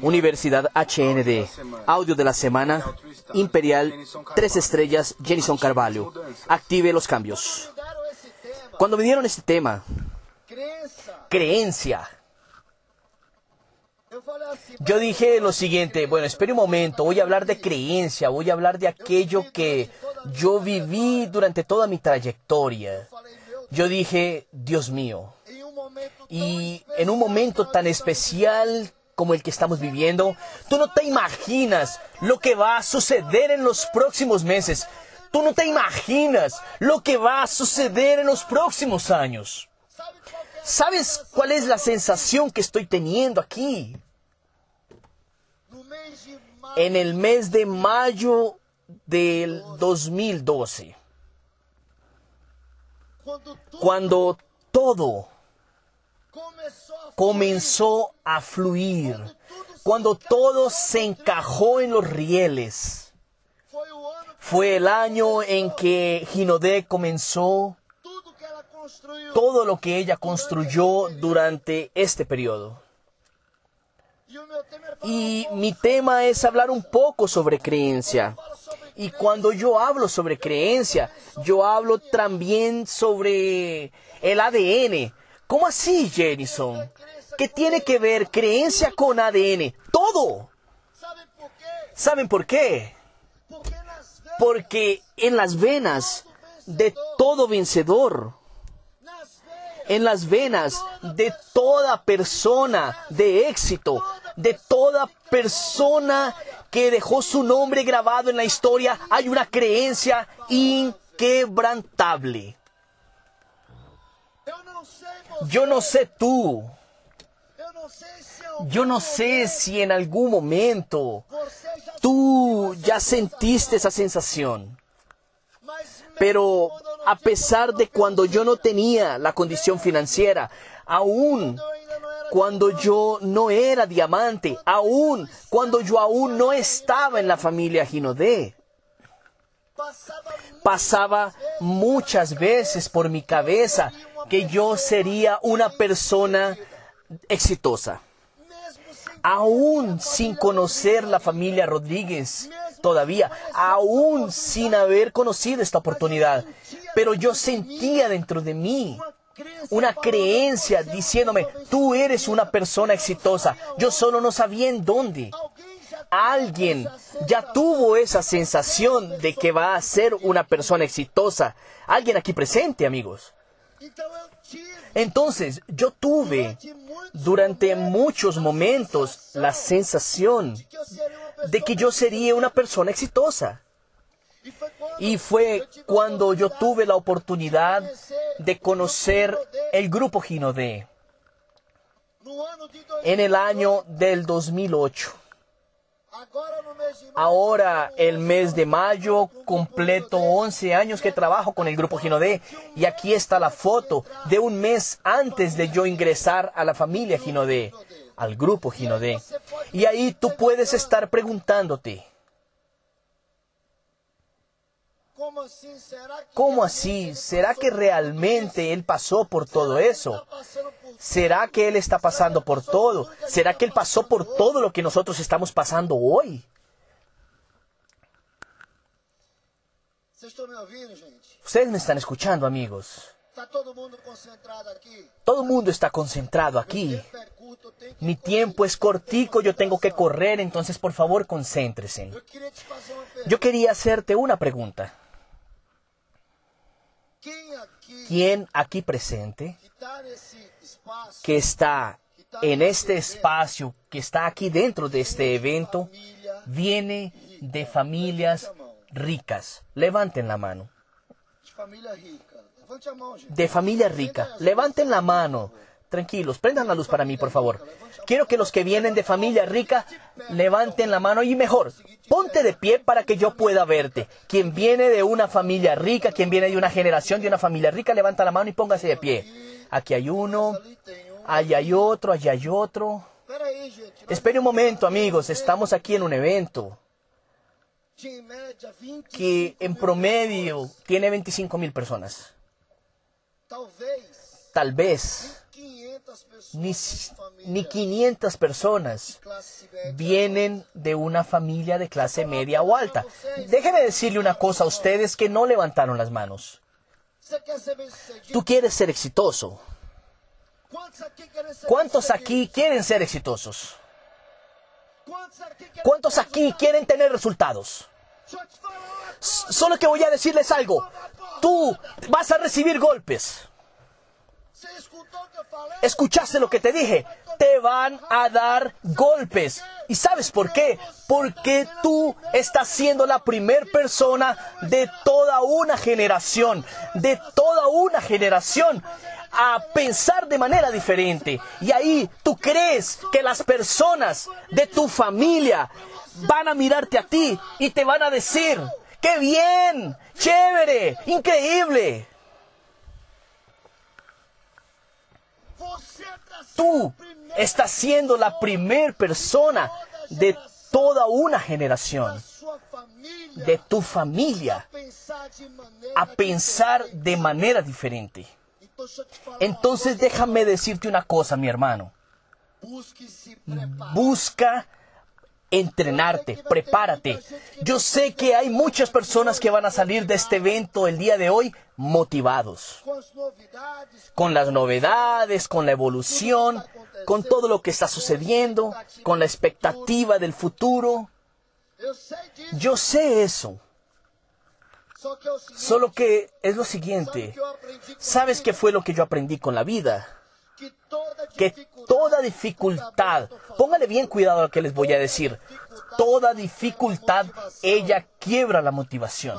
Universidad HND. Audio de la semana. Imperial. Tres estrellas. Jenison Carvalho. Active los cambios. Cuando me dieron este tema, creencia. Yo dije lo siguiente, bueno, espere un momento, voy a hablar de creencia, voy a hablar de aquello que yo viví durante toda mi trayectoria. Yo dije, Dios mío, y en un momento tan especial como el que estamos viviendo, tú no te imaginas lo que va a suceder en los próximos meses. Tú no te imaginas lo que va a suceder en los próximos años. ¿Sabes cuál es la sensación que estoy teniendo aquí? En el mes de mayo del 2012, cuando todo comenzó a fluir, cuando todo se encajó en los rieles, fue el año en que Ginodé comenzó todo lo que ella construyó durante este periodo. Y mi tema es hablar un poco sobre creencia. Y cuando yo hablo sobre creencia, yo hablo también sobre el ADN. ¿Cómo así, Jenison? ¿Qué tiene que ver creencia con ADN? Todo. ¿Saben por qué? Porque en las venas de todo vencedor, en las venas de toda persona de éxito, de toda persona que dejó su nombre grabado en la historia, hay una creencia inquebrantable. Yo no sé tú. Yo no sé si en algún momento tú ya sentiste esa sensación. Pero a pesar de cuando yo no tenía la condición financiera, aún cuando yo no era diamante, aún cuando yo aún no estaba en la familia Ginodé, pasaba muchas veces por mi cabeza que yo sería una persona exitosa. Aún sin conocer la familia Rodríguez todavía, aún sin haber conocido esta oportunidad, pero yo sentía dentro de mí una creencia diciéndome, tú eres una persona exitosa. Yo solo no sabía en dónde. Alguien ya tuvo esa sensación de que va a ser una persona exitosa. Alguien aquí presente, amigos. Entonces, yo tuve durante muchos momentos la sensación de que yo sería una persona exitosa. Y fue cuando yo tuve la oportunidad de conocer el grupo Ginodé en el año del 2008. Ahora, el mes de mayo, completo 11 años que trabajo con el grupo Ginodé. Y aquí está la foto de un mes antes de yo ingresar a la familia Ginodé, al grupo Ginodé. Y ahí tú puedes estar preguntándote, ¿Cómo así? ¿Será que realmente Él pasó por todo eso? ¿Será que Él está pasando por todo? ¿Será que Él pasó por todo lo que nosotros estamos pasando hoy? Ustedes me están escuchando, amigos. Todo el mundo está concentrado aquí. Mi tiempo es cortico, yo tengo que correr, entonces por favor concéntrese. Yo quería hacerte una pregunta. ¿Quién aquí presente que está en este espacio, que está aquí dentro de este evento, viene de familias ricas? Levanten la mano. De familia rica. Levanten la mano. Tranquilos, prendan la luz para mí, por favor. Quiero que los que vienen de familia rica levanten la mano y mejor, ponte de pie para que yo pueda verte. Quien viene de una familia rica, quien viene de una generación de una familia rica, levanta la mano y póngase de pie. Aquí hay uno, allá hay otro, allá hay otro. Espere un momento, amigos, estamos aquí en un evento que en promedio tiene 25 mil personas. Tal vez ni, ni 500 personas vienen de una familia de clase media o alta. Déjeme decirle una cosa a ustedes que no levantaron las manos. Tú quieres ser exitoso. ¿Cuántos aquí quieren ser exitosos? ¿Cuántos aquí quieren tener resultados? Solo que voy a decirles algo. Tú vas a recibir golpes. Escuchaste lo que te dije. Te van a dar golpes. ¿Y sabes por qué? Porque tú estás siendo la primer persona de toda una generación. De toda una generación a pensar de manera diferente. Y ahí tú crees que las personas de tu familia van a mirarte a ti y te van a decir, ¡qué bien! ¡Chévere! ¡Increíble! Tú estás siendo la primer persona de toda una generación, de tu familia, a pensar de manera diferente. Entonces déjame decirte una cosa, mi hermano. Busca entrenarte, prepárate. Yo sé que hay muchas personas que van a salir de este evento el día de hoy motivados. Con las novedades, con la evolución, con todo lo que está sucediendo, con la expectativa del futuro. Yo sé eso. Solo que es lo siguiente. ¿Sabes qué fue lo que yo aprendí con la vida? Que toda dificultad, póngale bien cuidado a lo que les voy a decir, toda dificultad, ella quiebra la motivación,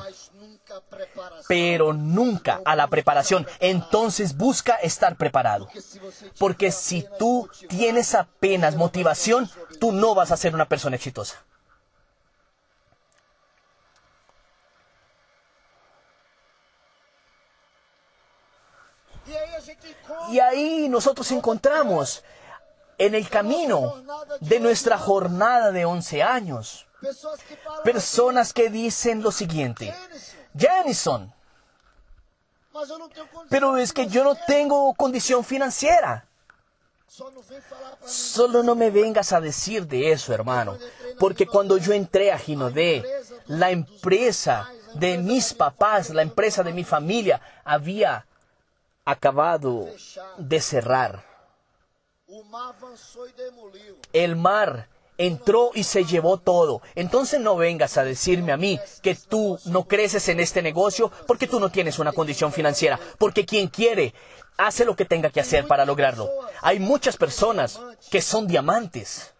pero nunca a la preparación. Entonces busca estar preparado, porque si tú tienes apenas motivación, tú no vas a ser una persona exitosa. Y ahí nosotros encontramos en el camino de nuestra jornada de 11 años personas que dicen lo siguiente, Jenison, pero es que yo no tengo condición financiera. Solo no me vengas a decir de eso, hermano, porque cuando yo entré a Ginodé, la empresa de mis papás, la empresa de mi familia, había acabado de cerrar. El mar entró y se llevó todo. Entonces no vengas a decirme a mí que tú no creces en este negocio porque tú no tienes una condición financiera. Porque quien quiere hace lo que tenga que hacer para lograrlo. Hay muchas personas que son diamantes.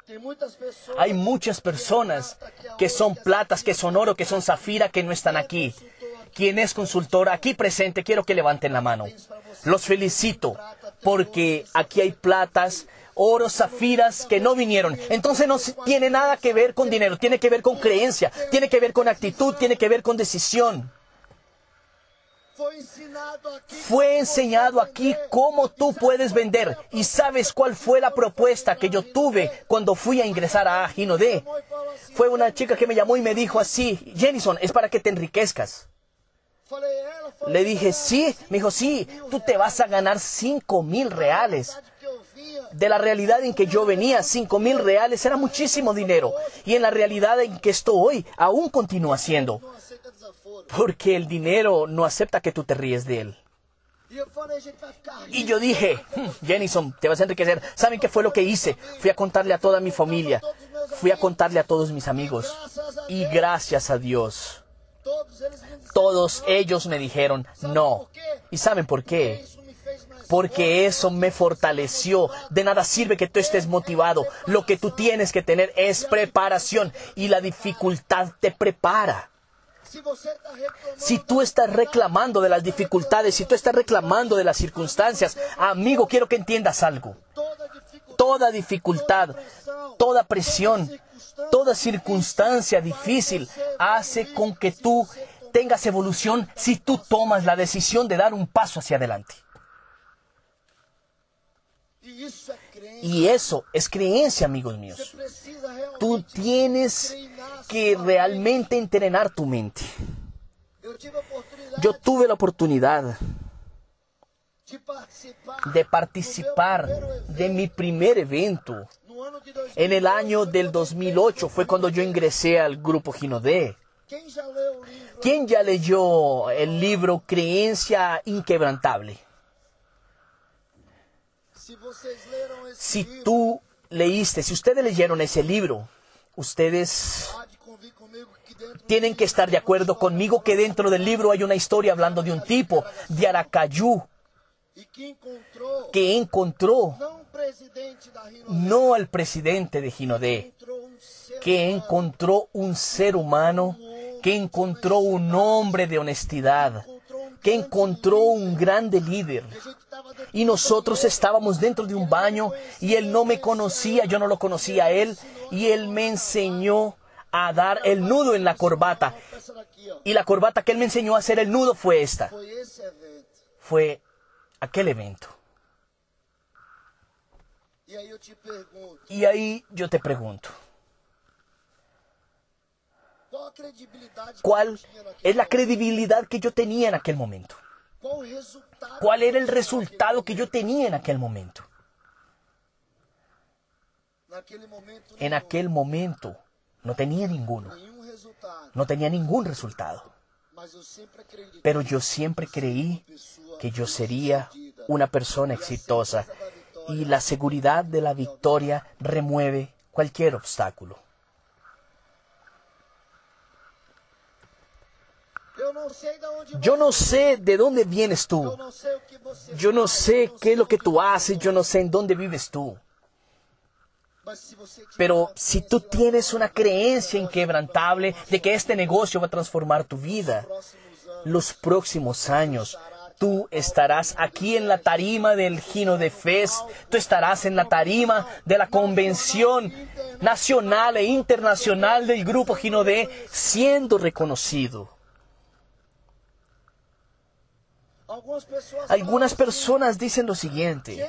Hay muchas personas que son platas, que son oro, que son zafira, que no están aquí. Quien es consultor aquí presente, quiero que levanten la mano. Los felicito porque aquí hay platas, oro, zafiras que no vinieron. Entonces no tiene nada que ver con dinero, tiene que ver con creencia, tiene que ver con actitud, tiene que ver con decisión. Fue enseñado aquí cómo tú puedes vender. ¿Y sabes cuál fue la propuesta que yo tuve cuando fui a ingresar a Ginodé? Fue una chica que me llamó y me dijo así, Jenison, es para que te enriquezcas. Le dije, sí, me dijo, sí, tú te vas a ganar cinco mil reales. De la realidad en que yo venía, cinco mil reales era muchísimo dinero. Y en la realidad en que estoy hoy, aún continúa siendo. Porque el dinero no acepta que tú te ríes de él. Y yo dije, hmm, Jenison, te vas a enriquecer. ¿Saben qué fue lo que hice? Fui a contarle a toda mi familia. Fui a contarle a todos mis amigos. Y gracias a Dios todos ellos me dijeron no. ¿Y saben por qué? Porque eso me fortaleció. De nada sirve que tú estés motivado. Lo que tú tienes que tener es preparación y la dificultad te prepara. Si tú estás reclamando de las dificultades, si tú estás reclamando de las circunstancias, amigo, quiero que entiendas algo. Toda dificultad, toda presión, toda circunstancia difícil hace con que tú tengas evolución si tú tomas la decisión de dar un paso hacia adelante. Y eso es creencia, amigos míos. Tú tienes que realmente entrenar tu mente. Yo tuve la oportunidad de participar, de mi primer evento. No ano de 2000. En el año del 2008 fue cuando yo ingresé al grupo Ginodé. ¿Quién ya leyó el libro Creencia Inquebrantable? Si tú leíste, si ustedes leyeron ese libro, ustedes tienen que estar de acuerdo conmigo que dentro del libro hay una historia hablando de un tipo de Aracayú que encontró no al presidente de Ginodé, que encontró un ser humano, que encontró un hombre de honestidad, que encontró un grande líder. Y nosotros estábamos dentro de un baño y él no me conocía, yo no lo conocía a él, y él me enseñó a dar el nudo en la corbata. Y la corbata que él me enseñó a hacer el nudo fue esta, fue aquel evento. E aí eu te pergunto, Y ahí yo te pregunto, qual a credibilidade que ¿cuál es la credibilidad que yo tenía en aquel momento? ¿Cuál era el resultado que yo tenía en aquel momento? En aquel momento no. tenía ninguno, no tenía ningún resultado. Pero yo siempre creí que yo sería una persona exitosa y la seguridad de la victoria remueve cualquier obstáculo. Yo no sé de dónde vienes tú, yo no sé qué es lo que tú haces, yo no sé en dónde vives tú. Pero si tú tienes una creencia inquebrantable de que este negocio va a transformar tu vida, los próximos años, tú estarás aquí en la tarima del Gino de Fez, tú estarás en la tarima de la convención nacional e internacional del grupo Gino de siendo reconocido. Algunas personas dicen lo siguiente,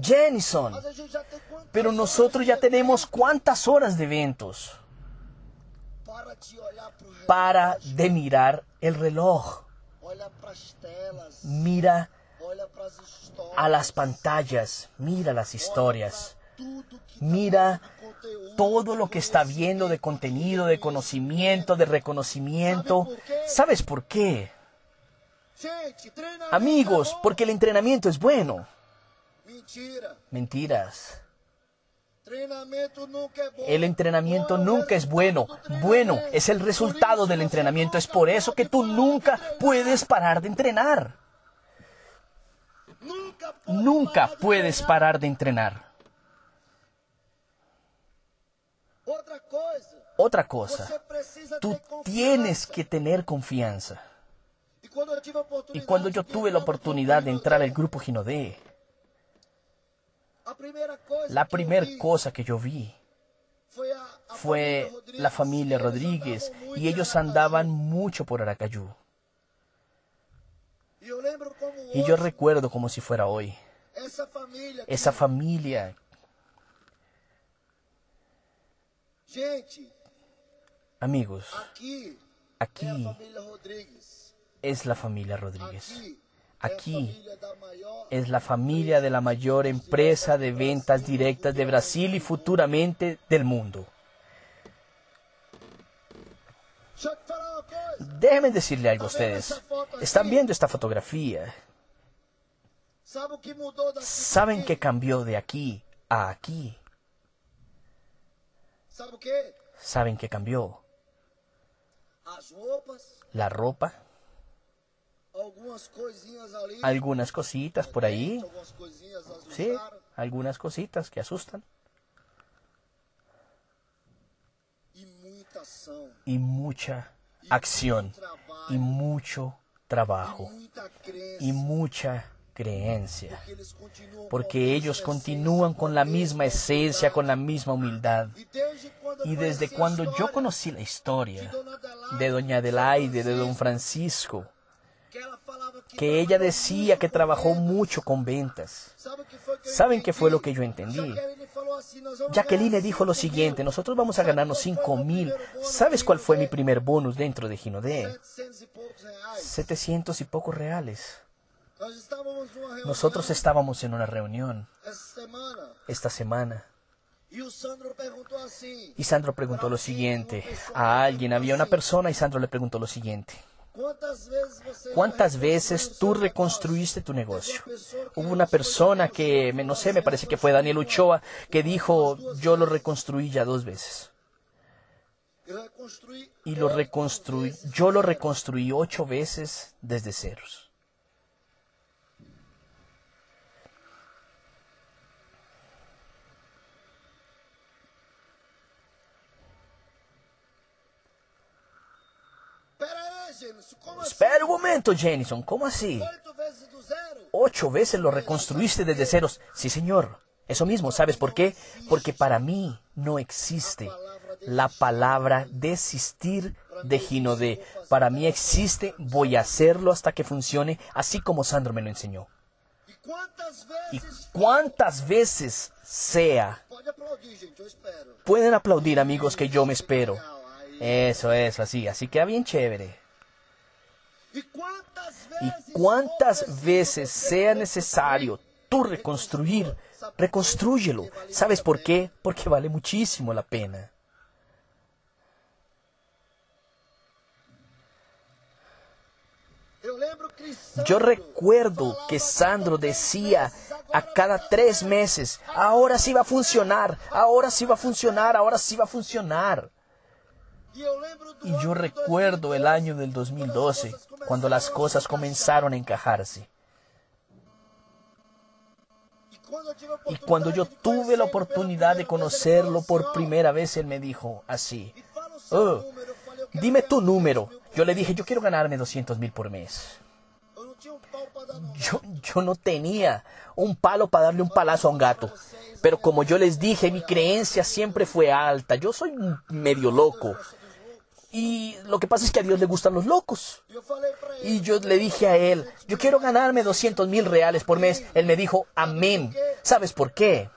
Jenison, pero nosotros ya tenemos cuántas horas de eventos. Para de mirar el reloj, mira a las pantallas, mira las historias. Mira todo lo que está viendo de contenido, de conocimiento, de reconocimiento. ¿Sabes por qué? Amigos, porque el entrenamiento es bueno. Mentira. Mentiras. El entrenamiento nunca es bueno. Bueno es el resultado del entrenamiento. Es por eso que tú nunca puedes parar de entrenar. Nunca, puedes parar de entrenar. Otra cosa, tú tienes que tener confianza. Y cuando yo tuve la oportunidad de entrar al grupo Ginodé, la primera cosa que yo vi fue la familia Rodríguez y ellos andaban mucho por Aracayú. Y yo recuerdo como si fuera hoy, esa familia, amigos, aquí es la familia Rodríguez. Aquí Es la familia de la mayor empresa de ventas directas de Brasil y futuramente del mundo. Déjenme decirle algo a ustedes. Están viendo esta fotografía. ¿Saben qué cambió de aquí a aquí? ¿Saben qué cambió? La ropa. Algunas cositas por ahí. Sí, algunas cositas que asustan. E. Y mucha acción. Trabalho. Y mucho trabajo. crença. Y mucha creencia. porque ellos continúan con la misma esencia, con la misma humildad. E Y desde cuando yo conocí la historia de Doña Adelaide, de Don Francisco, que ella decía que trabajó mucho con ventas. ¿Saben qué fue lo que yo entendí? Jacqueline falou assim, "Nós vamos Jacqueline ganhar dijo lo 5 mil". siguiente, nosotros vamos a ganarnos ¿Sabe 5 cuál fue mi mil. ¿Sabes cuál fue mi primer bonus dentro de Ginodé? 700 e poucos reais. 700 y pocos reales. Nosotros estábamos en una reunión esta semana y Sandro preguntó lo siguiente. A alguien, había una persona y Sandro le preguntó lo siguiente. ¿Cuántas veces tú reconstruiste tu negocio? Hubo una persona que, me- no sé, me parece que fue Daniel Ochoa, que dijo, yo lo reconstruí ya dos veces. Y lo reconstruí, yo lo reconstruí ocho veces desde ceros. Pera aí, Gênesis, como assim? Espera un momento, Jenison, ¿cómo así? Ocho veces lo reconstruiste desde ceros. Sí, señor. Eso mismo, ¿sabes por qué? Porque para mí no existe la palabra desistir de Ginodé. Para mí existe, voy a hacerlo hasta que funcione, así como Sandro me lo enseñó. Y cuántas veces sea. Pueden aplaudir, amigos, que yo me espero. Eso, eso, así. Así queda bien chévere. Y cuántas veces sea necesario tú reconstruir, reconstrúyelo. ¿Sabes por qué? Porque vale muchísimo la pena. Yo recuerdo que Sandro decía a "Agora cada tres meses, certo". ahora sí va a funcionar, ahora sí va a funcionar, ahora sí va a funcionar. E eu lembro do Y yo recuerdo el 2012, año del 2012, cuando las cosas comenzaron a encajarse. Y cuando yo tuve la oportunidad de conocerlo por assim, "Ó, primera vez, él me dijo así, "Oh, dime tu 200 número. Yo le mês." dije, yo quiero ganarme 200 mil por mes. Yo, yo no tenía un palo para darle un palazo a un gato. Pero como yo les dije, mi creencia siempre fue alta. Yo soy medio loco. Y lo que pasa es que a Dios le gustan los locos. Y yo le dije a él, yo quiero ganarme 200 mil reales por mes. Él me dijo, amén. ¿Sabes por qué?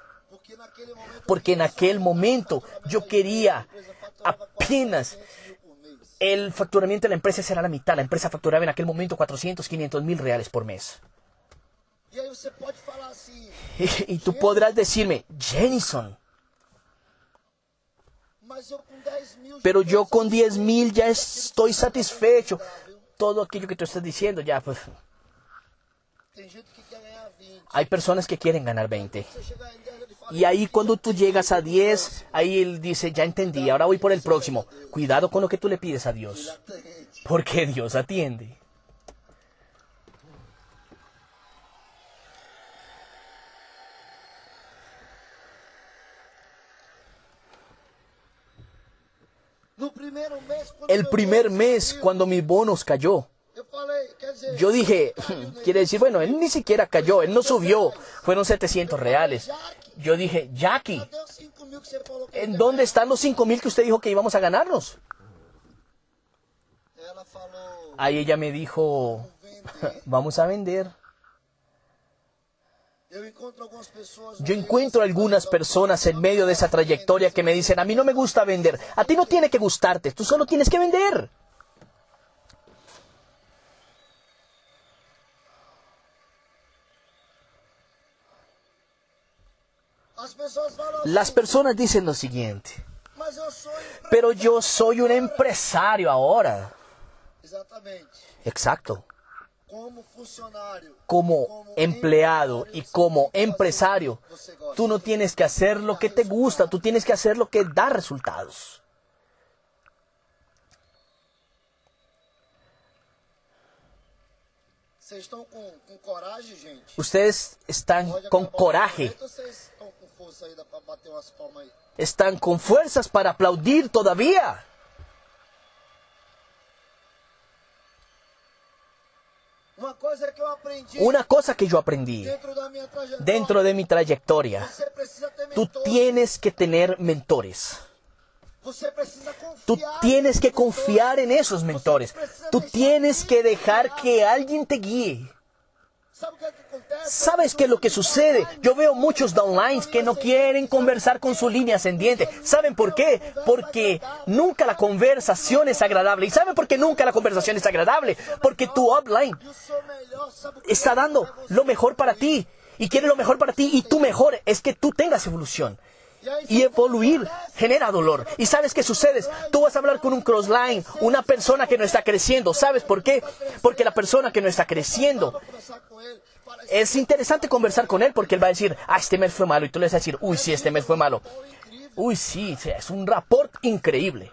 porque en aquel momento yo quería apenas el facturamiento de la empresa será la mitad. La empresa facturaba en aquel momento 400, 500 mil reales por mes. Y, y tú podrás decirme, Jenison, mas eu com 10 mil... já pero yo con 10 satisfeito. mil ya estoy satisfecho. Todo aquello que tú estás diciendo, ya, pues, Tem gente que quer ganhar 20. hay personas que quieren ganar 20. Você chegar em 10, ele fala, Y ahí cuando tú llegas a 10, ahí él dice, ya entendí, ahora voy por el próximo. Cuidado con lo que tú le pides a Dios, porque Dios atiende. El primer mes, cuando mi bonus cayó, yo dije, quiere decir, bueno, él ni siquiera cayó, él no subió, fueron 700 reales. Yo dije, Jackie, Cadê os 5 mil que você falou que ¿en dónde están los 5 mil que usted dijo que íbamos a ganarnos? Ahí ella me dijo, vamos a vender. Eu encontro algumas pessoas... no Yo encuentro algunas personas en medio de esa trayectoria que me dicen, a mí no me gusta vender. A ti no tiene que gustarte, tú solo tienes que vender. Las personas dicen lo siguiente, pero yo soy un empresario ahora. Exacto. Como empleado y como empresario, tú no tienes que hacer lo que te gusta, tú tienes que hacer lo que da resultados. Ustedes están con coraje, están con fuerzas para aplaudir todavía. Uma coisa que eu aprendi Una cosa que yo aprendí dentro de mi trayectoria, tú tienes que tener mentores. Tú tienes que confiar en esos mentores. Tú tienes que dejar que alguien te guíe. ¿Sabes qué es lo que sucede? Yo veo muchos downlines que no quieren conversar con su línea ascendiente. ¿Saben por qué? Porque nunca la conversación es agradable. ¿Y saben por qué nunca la conversación es agradable? Porque tu upline está dando lo mejor para ti. Y quiere lo mejor para ti. Y tu mejor es que tú tengas evolución. Y evoluir genera dolor. ¿Y sabes qué sucede? Tú vas a hablar con un crossline, una persona que no está creciendo. ¿Sabes por qué? Porque la persona que no está creciendo es interesante conversar con él porque él va a decir, ah, este mes fue malo. Y tú le vas a decir, uy, sí, este mes fue malo. Uy, sí, es un rapport increíble.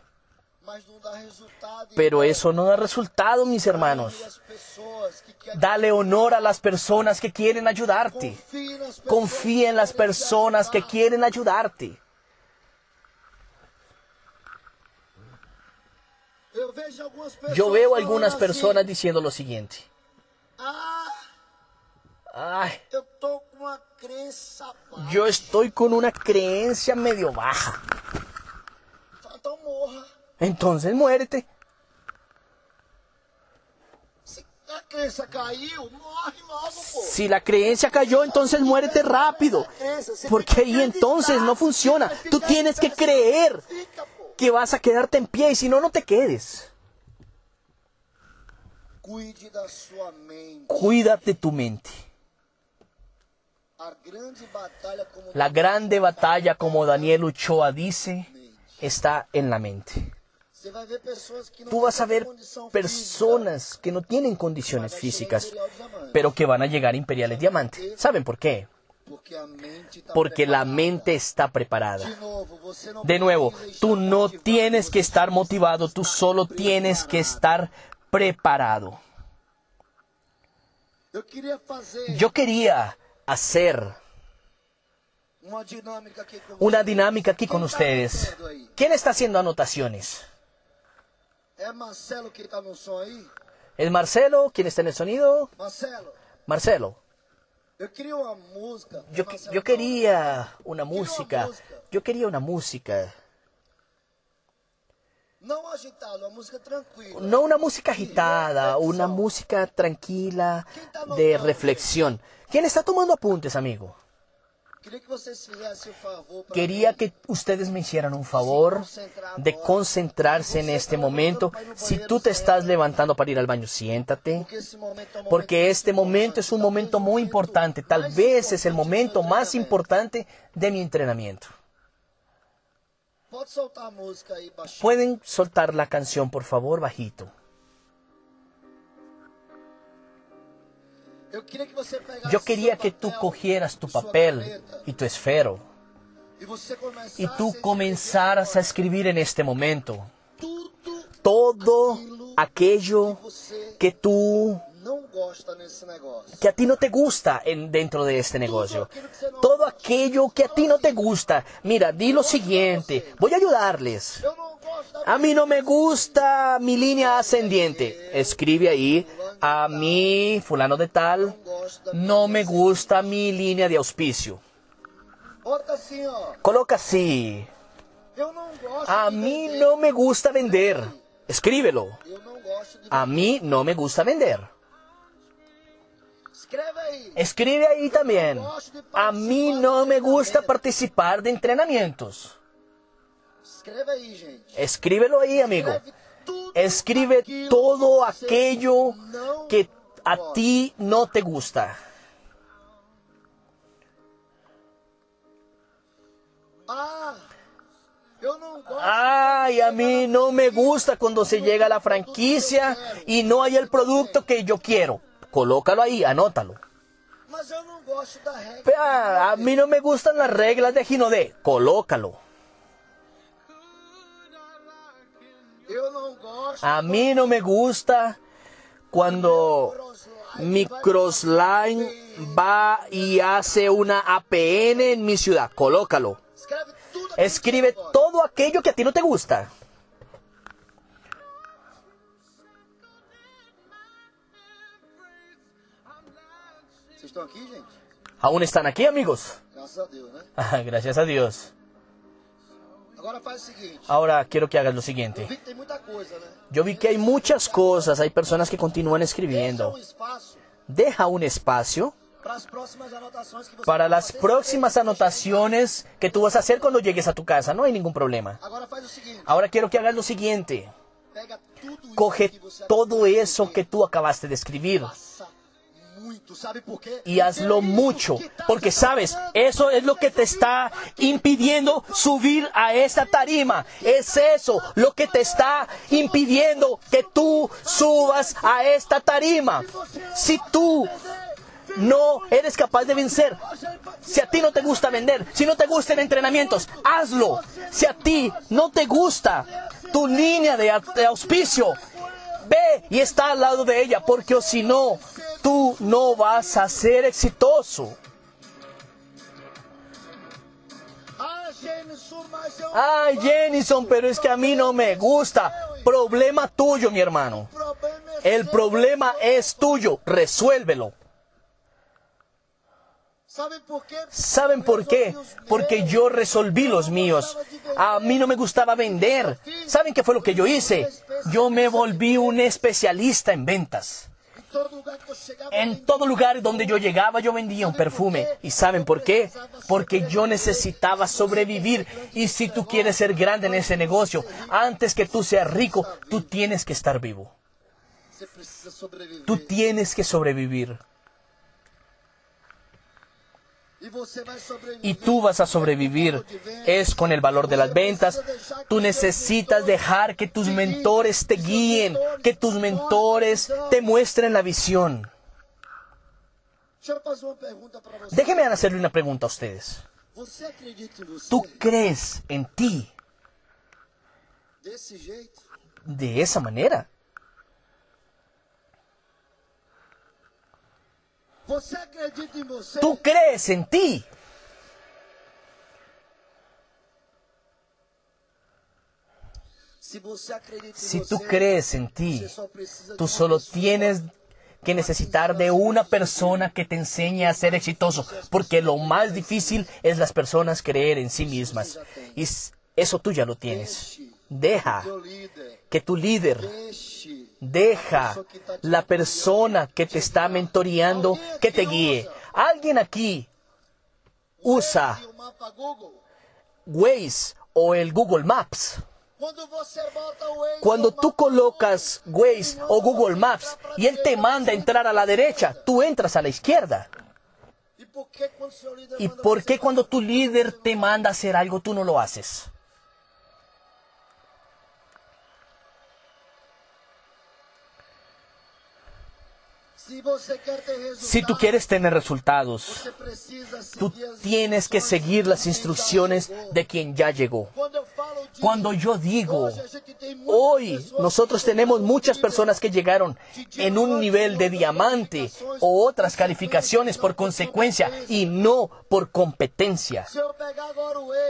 Pero eso no da resultado, mis hermanos. Dale honor a las personas que quieren ayudarte. Confía en las personas que quieren ayudarte. Yo veo algunas personas diciendo lo siguiente. Ay, yo estoy con una creencia medio baja. Entonces muérete. Se a crença caiu, morre logo, pô. Si la creencia cayó, entonces muérete rápido. Porque ahí entonces no funciona. Tú tienes que creer que vas a quedarte en pie y si no, no te quedes. Cuídate tu mente. La grande batalla, como Daniel Ochoa dice, está en la mente. Tú vas a ver personas que no tienen condiciones físicas, pero que van a llegar a Imperiales Diamante. ¿Saben por qué? porque la mente está preparada. De nuevo, tú no tienes que estar motivado, tú solo tienes que estar preparado. Yo quería hacer una dinámica aquí con ustedes. ¿Quién está haciendo anotaciones? É Marcelo que tá no som aí? ¿Es Marcelo? ¿Quién está en el sonido? Marcelo, Marcelo. música. Yo, quería una música. Yo quería una música. Não agitada, uma música tranquila. No una música agitada, una música tranquila de reflexión. ¿Quién está tomando apuntes, amigo? Quería que ustedes me hicieran un favor de concentrarse en este momento. Si tú te estás levantando para ir al baño, siéntate. Porque este momento es un momento muy importante. Tal vez es el momento más importante de mi entrenamiento. ¿Pueden soltar la canción, por favor, bajito? Yo quería que tú cogieras tu papel y tu esfero y tú comenzaras a escribir en este momento todo aquello que tú que a ti no te gusta en, dentro de este negocio. Todo aquello que a ti no te gusta. Mira, di lo siguiente. Voy a ayudarles. A mí no me gusta mi línea ascendiente. Escribe ahí. A mí, fulano de tal, no me gusta mi línea de auspicio. Coloca así. A mí no me gusta vender. Escríbelo. A mí no me gusta vender. Escribe ahí también. A mí no me gusta participar de entrenamientos. Escreve aí, gente. Escríbelo ahí, amigo. Escribe todo aquello que a ti no te gusta. Ah. Ay, a mí no me gusta cuando se llega a la franquicia y no hay el producto que yo quiero. Colócalo ahí, anótalo. A mí no me gustan las reglas de Ginodé. Colócalo. A mí no me gusta cuando mi crossline va y hace una APN en mi ciudad. Colócalo. Escribe todo aquello que a ti no te gusta. ¿Aún están aquí, amigos? Gracias a Dios. Ahora quiero que hagas lo siguiente. Yo vi que hay muchas cosas, hay personas que continúan escribiendo. deja un espacio para las próximas anotaciones que tú vas a hacer cuando llegues a tu casa. No hay ningún problema. Ahora quiero que hagas lo siguiente. Coge todo eso que tú acabaste de escribir y hazlo mucho, porque sabes, eso es lo que te está impidiendo subir a esta tarima. Es eso lo que te está impidiendo que tú subas a esta tarima. Si tú no eres capaz de vencer, si a ti no te gusta vender, si no te gustan entrenamientos, hazlo. Si a ti no te gusta tu línea de, au- de auspicio, ve y está al lado de ella, porque si no, tú no vas a ser exitoso. Ah, Jenison, pero es que a mí no me gusta. Problema tuyo, mi hermano. El problema es tuyo. Resuélvelo. ¿Saben por qué? Porque yo resolví los míos. A mí no me gustaba vender. ¿Saben qué fue lo que yo hice? Yo me volví un especialista en ventas. En todo lugar donde yo llegaba yo vendía un perfume. ¿Y saben por qué? Porque yo necesitaba sobrevivir. Y si tú quieres ser grande en ese negocio, antes que tú seas rico, tú tienes que estar vivo. Tú tienes que sobrevivir. Y tú vas a sobrevivir. Es con el valor de las ventas. Tú necesitas dejar que tus mentores te guíen, que tus mentores te muestren la visión. Déjenme hacerle una pregunta a ustedes. ¿Tú crees en ti de esa manera? ¿Tú crees en ti? Si tú crees en ti, tú solo tienes que necesitar de una persona que te enseñe a ser exitoso, porque lo más difícil es las personas creer en sí mismas. Y eso tú ya lo tienes. Deja que tu líder, deja la persona que te está mentoreando que te guíe. Alguien aquí usa. Waze o el Google Maps. Cuando tú colocas Waze o Google Maps y él te manda a entrar a la derecha, tú entras a la izquierda. ¿Y por qué cuando tu líder te manda a hacer algo tú no lo haces? Si tú quieres tener resultados, tú tienes que seguir las instrucciones de quien ya llegó. Cuando yo digo, hoy nosotros tenemos muchas personas que llegaron en un nivel de diamante o otras calificaciones por consecuencia y no por competencia.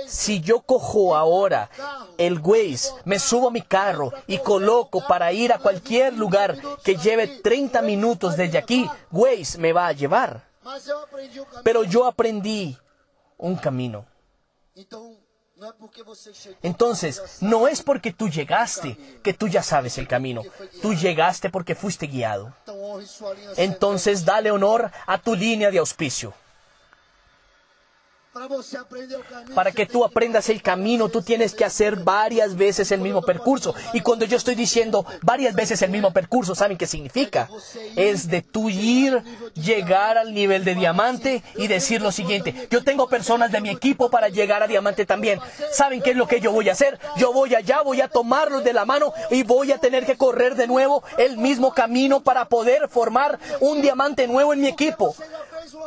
Si yo cojo ahora el Waze, me subo a mi carro y coloco para ir a cualquier lugar que lleve 30 minutos desde aquí, Waze me va a llevar. Pero yo aprendí un camino. Entonces, no es porque tú llegaste que tú ya sabes el camino. Tú llegaste porque fuiste guiado. Entonces, dale honor a tu línea de auspicio. Para que tú aprendas el camino, tú tienes que hacer varias veces el mismo percurso. Y cuando yo estoy diciendo varias veces el mismo percurso, ¿saben qué significa? Es de tú ir, llegar al nivel de diamante y decir lo siguiente. Yo tengo personas de mi equipo para llegar a diamante también. ¿Saben qué es lo que yo voy a hacer? Yo voy allá, voy a tomarlos de la mano y voy a tener que correr de nuevo el mismo camino para poder formar un diamante nuevo en mi equipo.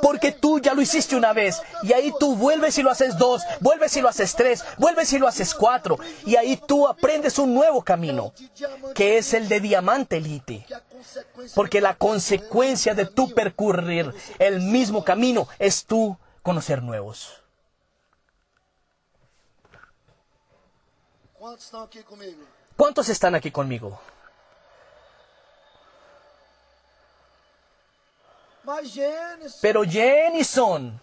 Porque tú ya lo hiciste una vez y ahí tú vuelves y lo haces dos, vuelves y lo haces tres, vuelves y lo haces cuatro y ahí tú aprendes un nuevo camino que es el de diamante elite. Porque la consecuencia de tú percurrir el mismo camino es tú conocer nuevos. ¿Cuántos están aquí conmigo? Pero Jenison, um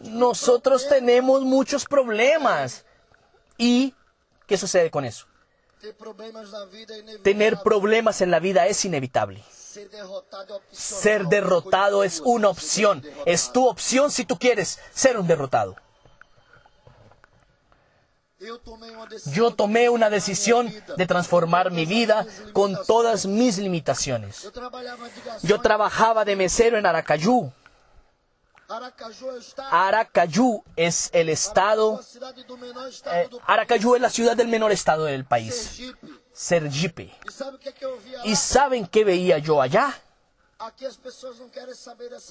nosotros tenemos muchos problemas. ¿Y qué sucede con eso? Tener problemas en la vida es inevitable. Ser derrotado. Ser derrotado es una opción. Es tu opción si tú quieres ser un derrotado. Yo tomé una decisión de transformar mi vida con todas mis limitaciones. Yo trabajaba de mesero en Aracayú. Aracayú es el estado, eh, Aracayú es la ciudad del menor estado del país, Sergipe. ¿Y saben qué veía yo allá?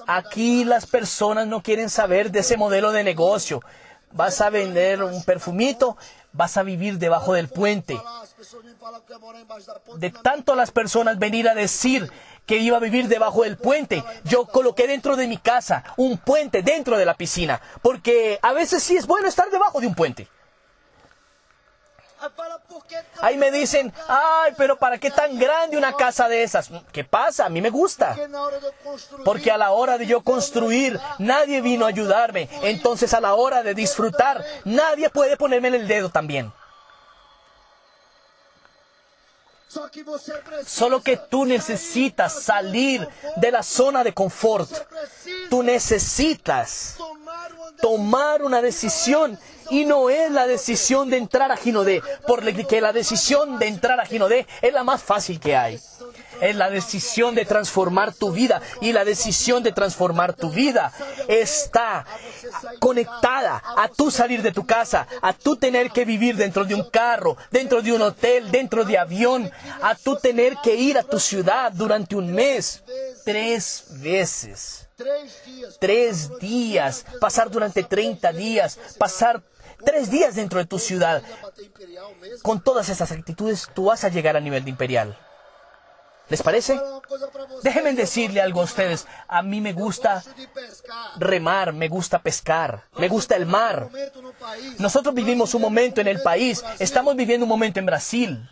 Aquí las personas no quieren saber de ese modelo de negocio. Vas a vender un perfumito, vas a vivir debajo del puente. De tanto las personas venir a decir que iba a vivir debajo del puente, yo coloqué dentro de mi casa un puente dentro de la piscina, porque a veces sí es bueno estar debajo de un puente. Aí fala, por que tão Ahí me dicen, ay, pero ¿para qué tan grande una casa de esas? ¿Qué pasa? A mí me gusta. Porque a la hora de yo construir, nadie vino a ayudarme. Entonces a la hora de disfrutar, nadie puede ponerme en el dedo también. Solo que tú necesitas salir de la zona de confort. Tú necesitas tomar una decisión y no es la decisión de entrar a Ginodé, porque la decisión de entrar a Ginodé es la más fácil que hay. Es la decisión de transformar tu vida. Y la decisión de transformar tu vida está conectada a tú salir de tu casa, a tú tener que vivir dentro de un carro, dentro de un hotel, dentro de avión, a tú tener que ir a tu ciudad durante un mes. Tres veces. Tres días, pasar durante 30 días, pasar tres días dentro de tu ciudad. Con todas esas actitudes tú vas a llegar al nivel de imperial. ¿Les parece? Déjenme decirle algo a ustedes. A mí me gusta remar, me gusta pescar, me gusta el mar. Nosotros vivimos un momento en el país, estamos viviendo un momento en Brasil,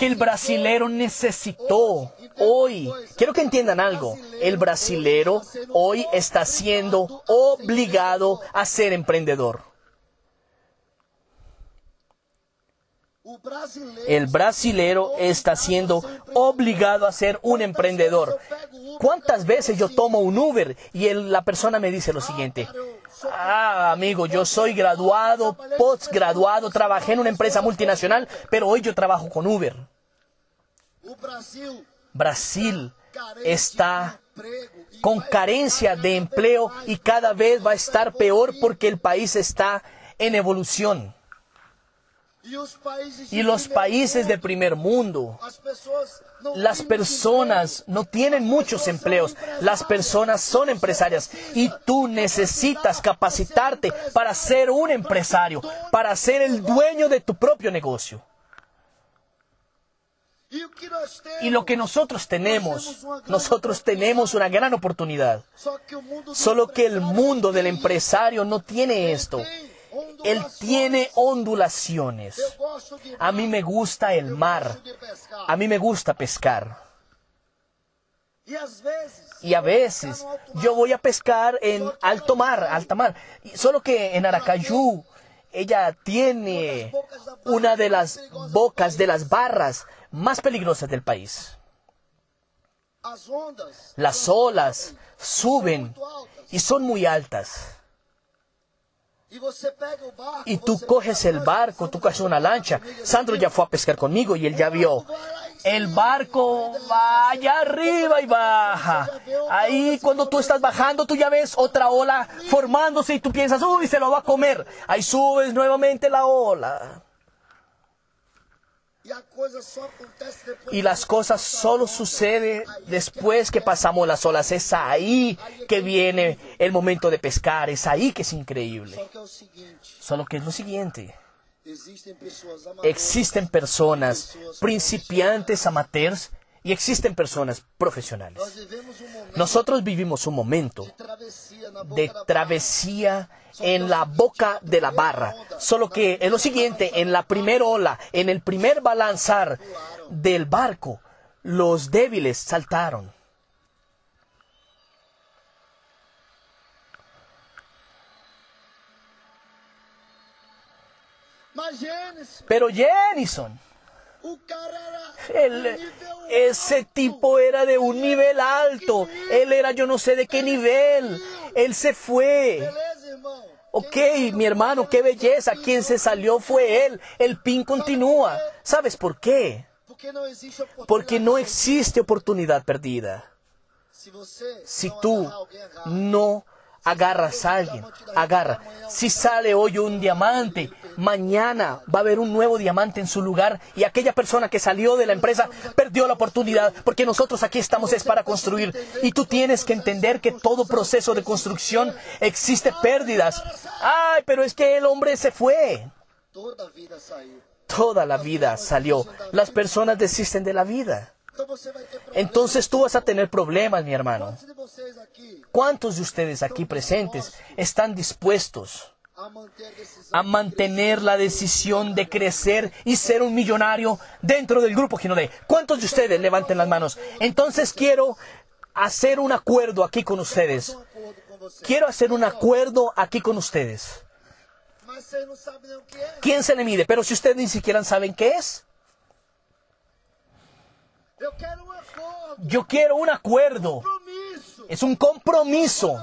que el brasilero necesitó hoy. Quiero que entiendan algo. El brasilero hoy está siendo obligado a ser emprendedor. O brasileiro. El brasilero está siendo obligado a ser un emprendedor. ¿Cuántas veces yo tomo un Uber y la persona me dice lo siguiente? Ah, amigo, yo soy graduado, postgraduado, trabajé en una empresa multinacional, pero hoy yo trabajo con Uber. Brasil está con carencia de empleo y cada vez va a estar peor porque el país está en evolución. E os países de Y los países de primer mundo Las personas no tienen muchos empleos, las personas son empresarias y tú necesitas capacitarte para ser un empresario, para ser el dueño de tu propio negocio. Y lo que nosotros tenemos, nosotros tenemos una gran oportunidad, solo que el mundo del empresario no tiene esto. Él tiene ondulaciones. A mí me gusta el mar, a mí me gusta pescar. Y a veces yo voy a pescar en alto mar, alta mar. Solo que en Aracayú ella tiene una de las bocas de las barras más peligrosas del país. Las olas suben y son muy altas. E você pega o barco, Y tú coges el barco, tú coges una lancha. Sandro ya fue a pescar conmigo y él ya vio. El barco va allá arriba y baja. Ahí cuando tú estás bajando, tú ya ves otra ola formándose y tú piensas, uy, se lo va a comer. Ahí subes nuevamente la ola. Y las cosas solo suceden después que pasamos las olas. Es ahí que viene el momento de pescar. Es ahí que es increíble. Solo que es lo siguiente. Existen personas principiantes, amateurs, y existen personas profesionales. Nosotros vivimos un momento de travesía en la boca de la barra. Solo que es lo siguiente, en la primera ola, en el primer balanzar del barco, los débiles saltaron. Pero era Él- ese tipo era de un nivel alto. Él era yo no sé de qué nivel. Él se fue. Ok, mi hermano, qué belleza. Quien se salió fue él. El pin continúa. ¿Sabes por qué? Porque no existe oportunidad perdida. Si tú no agarras a alguien, agarra. Si sale hoy un diamante, mañana va a haber un nuevo diamante en su lugar y aquella persona que salió de la empresa perdió la oportunidad porque nosotros aquí estamos es para construir y tú tienes que entender que todo proceso de construcción existe pérdidas. Ay, pero es que el hombre se fue. Toda la vida salió. Las personas desisten de la vida. Entonces tú vas a tener problemas, mi hermano. ¿Cuántos de ustedes aquí presentes están dispuestos a mantener la decisión de crecer y ser un millonario dentro del grupo Ginodé? ¿Cuántos de ustedes levanten las manos? Entonces quiero hacer un acuerdo aquí con ustedes. Quiero hacer un acuerdo aquí con ustedes. ¿Quién se le mide? Pero si ustedes ni siquiera saben qué es, yo quiero un acuerdo. Es un compromiso.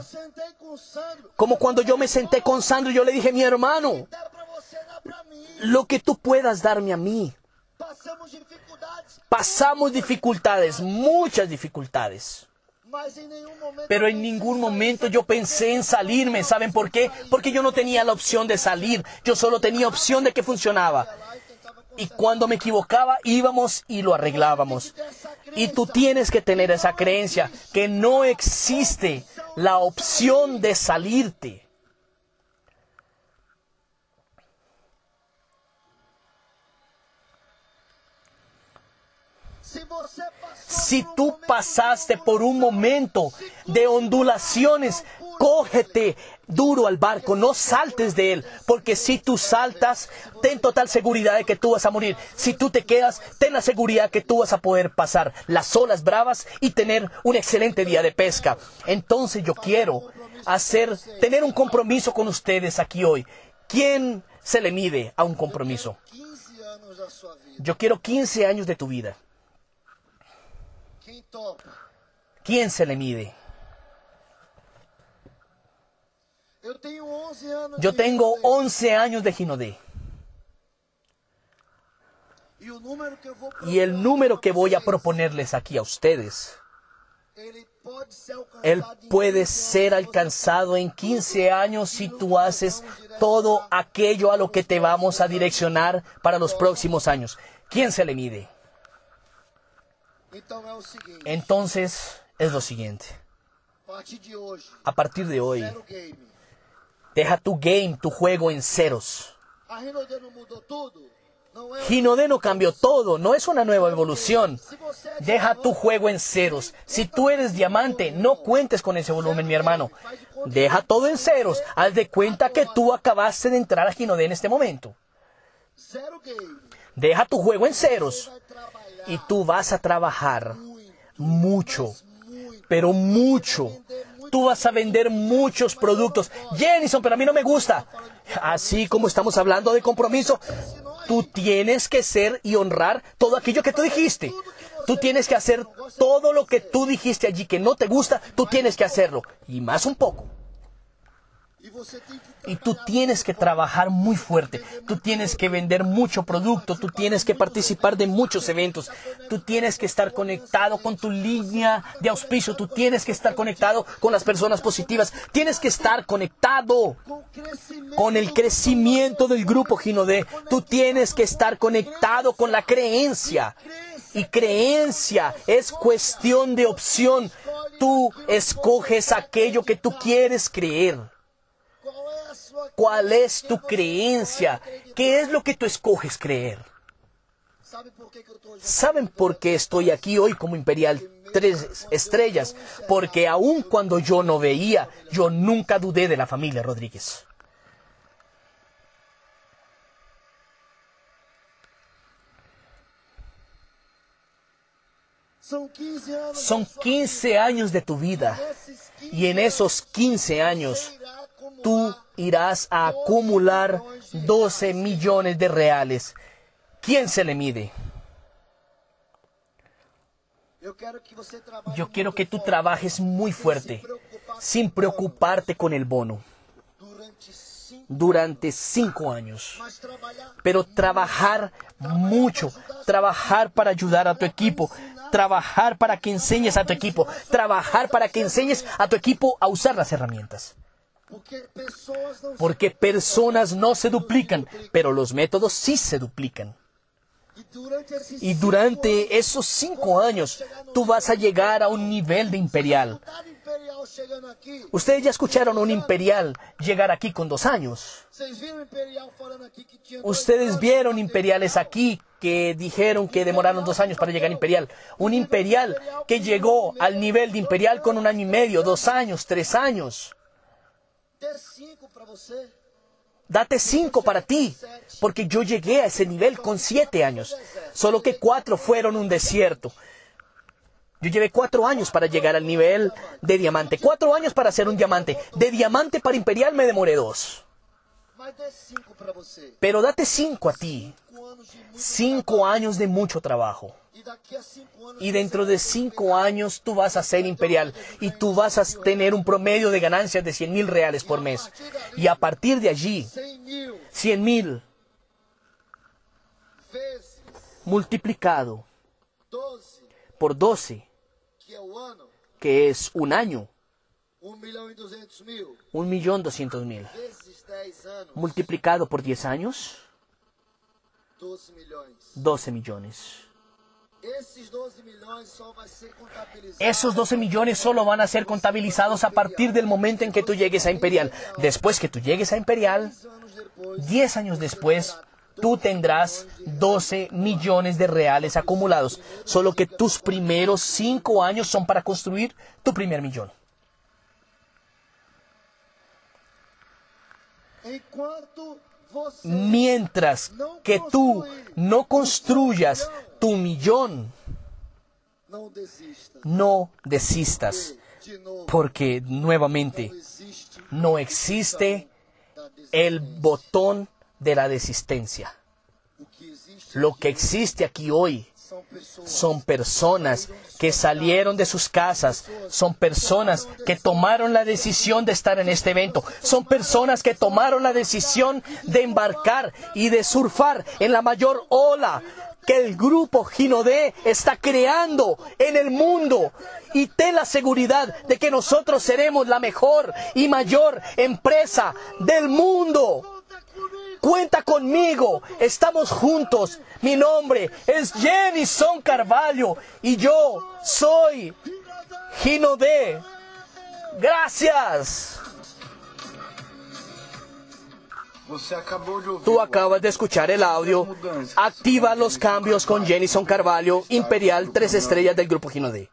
Como cuando yo me senté con Sandro y yo le dije, mi hermano, lo que tú puedas darme a mí. Pasamos dificultades, muchas dificultades. Pero en ningún momento yo pensé en salirme. ¿Saben por qué? Porque yo no tenía la opción de salir. Yo solo tenía opción de que funcionaba. Y cuando me equivocaba, íbamos y lo arreglábamos. Y tú tienes que tener esa creencia que no existe la opción de salirte. Si tú pasaste por un momento de ondulaciones, cógete duro al barco, no saltes de él, porque si tú saltas, ten total seguridad de que tú vas a morir. Si tú te quedas, ten la seguridad que tú vas a poder pasar las olas bravas y tener un excelente día de pesca. Entonces yo quiero hacer, tener un compromiso con ustedes aquí hoy. ¿Quién se le mide a un compromiso? 15 anos da sua vida. Yo quiero 15 años de tu vida. ¿Quién se le mide? Eu tenho 11 anos Yo tengo vida 11 años de Ginodé y el número que voy a proponerles aquí a ustedes, él puede 15 ser alcanzado en 15 años si tú haces todo aquello a lo que te vamos a direccionar para los próximos años. ¿Quién se le mide? Entonces es lo siguiente. a partir de hoy. Deja tu game, tu juego en ceros. A Rinode não mudou tudo? Não é o- Ginodé no cambió todo, no es una nueva evolución. Deja tu juego en ceros. Si tú eres diamante, no cuentes con ese volumen, mi hermano. Deja todo en ceros. Haz de cuenta que tú acabaste de entrar a Ginodé en este momento. Deja tu juego en ceros. Y tú vas a trabajar mucho, pero mucho. Tú vas a vender muchos productos. Jenison, pero a mí no me gusta. Así como estamos hablando de compromiso, tú tienes que ser y honrar todo aquello que tú dijiste. Tú tienes que hacer todo lo que tú dijiste allí que no te gusta, tú tienes que hacerlo. Y más un poco. E você tem que Y tú tienes que trabajar muy fuerte. Tú tienes que vender mucho producto. Tú tienes que participar de muchos eventos. Tú tienes que estar conectado con tu línea de auspicio. Tú tienes que estar conectado con las personas positivas. Tienes que estar conectado con el crecimiento del grupo Ginodé. Tú tienes que estar conectado con la creencia. Y creencia es cuestión de opción. Tú escoges aquello que tú quieres creer. ¿Cuál es tu creencia? ¿Qué es lo que tú escoges creer? ¿Saben por qué estoy aquí hoy como Imperial Tres Estrellas? Porque aun cuando yo no veía, yo nunca dudé de la familia Rodríguez. São 15 anos. Son da sua 15 años de tu vida. vida. Esses 15 Y en esos 15 años, tú irás a acumular 12 millones de reales. ¿Quién se le mide? Yo quiero que tú trabajes muy fuerte, sin preocuparte con el bono, durante cinco años. Pero trabajar mucho, trabajar para ayudar a tu equipo, trabajar para que enseñes a tu equipo, trabajar para que enseñes a tu equipo a usar las herramientas. Porque personas no se duplican, pero los métodos sí se duplican. Y durante esos cinco años tú vas a llegar a un nivel de imperial. Ustedes ya escucharon un imperial llegar aquí con dos años. Ustedes vieron imperiales aquí que dijeron que demoraron dos años para llegar a imperial. Un imperial que llegó al nivel de imperial con un año y medio, dos años, tres años. Dê cinco para você. Date cinco para ti, porque yo llegué a ese nivel con siete años. Solo que cuatro fueron un desierto. Yo llevé cuatro años para llegar al nivel de diamante. Cuatro años para ser un diamante. De diamante para imperial me demoré dos. Pero date cinco a ti. Cinco años de mucho trabajo. Y dentro de cinco años tú vas a ser imperial y tú vas a tener un promedio de ganancias de 100 mil reales por mes. Y a partir de allí, 100 mil 100 mil vezes multiplicado 12, por 12, que es un año, 1 milhão 200 mil, un millón doscientos mil, vezes 10 anos, multiplicado por 10 años, 12 milhões. 12 millones. Esses 12 milhões só vai ser contabilizado. Esos 12 millones solo van a ser contabilizados a partir del momento en que tú llegues a imperial. Después que tú llegues a imperial, 10 anos depois, 10 años después, tú tendrás 12 millones de reales acumulados. Solo que tus primeros 5 años son para construir tu primer millón. Mientras que tú no construyas tu millón, no desistas. Porque nuevamente no existe el botón de la desistencia. Lo que existe aquí hoy son personas que salieron de sus casas, son personas que tomaron la decisión de estar en este evento, son personas que tomaron la decisión de embarcar y de surfar en la mayor ola que el grupo Ginodé está creando en el mundo. Y ten la seguridad de que nosotros seremos la mejor y mayor empresa del mundo. Cuenta conmigo, estamos juntos. Mi nombre es Jenison Carvalho y yo soy Gino D. Gracias. Tú acabas de escuchar el audio. Activa los cambios con Jenison Carvalho, Imperial 3 estrellas del grupo Gino D.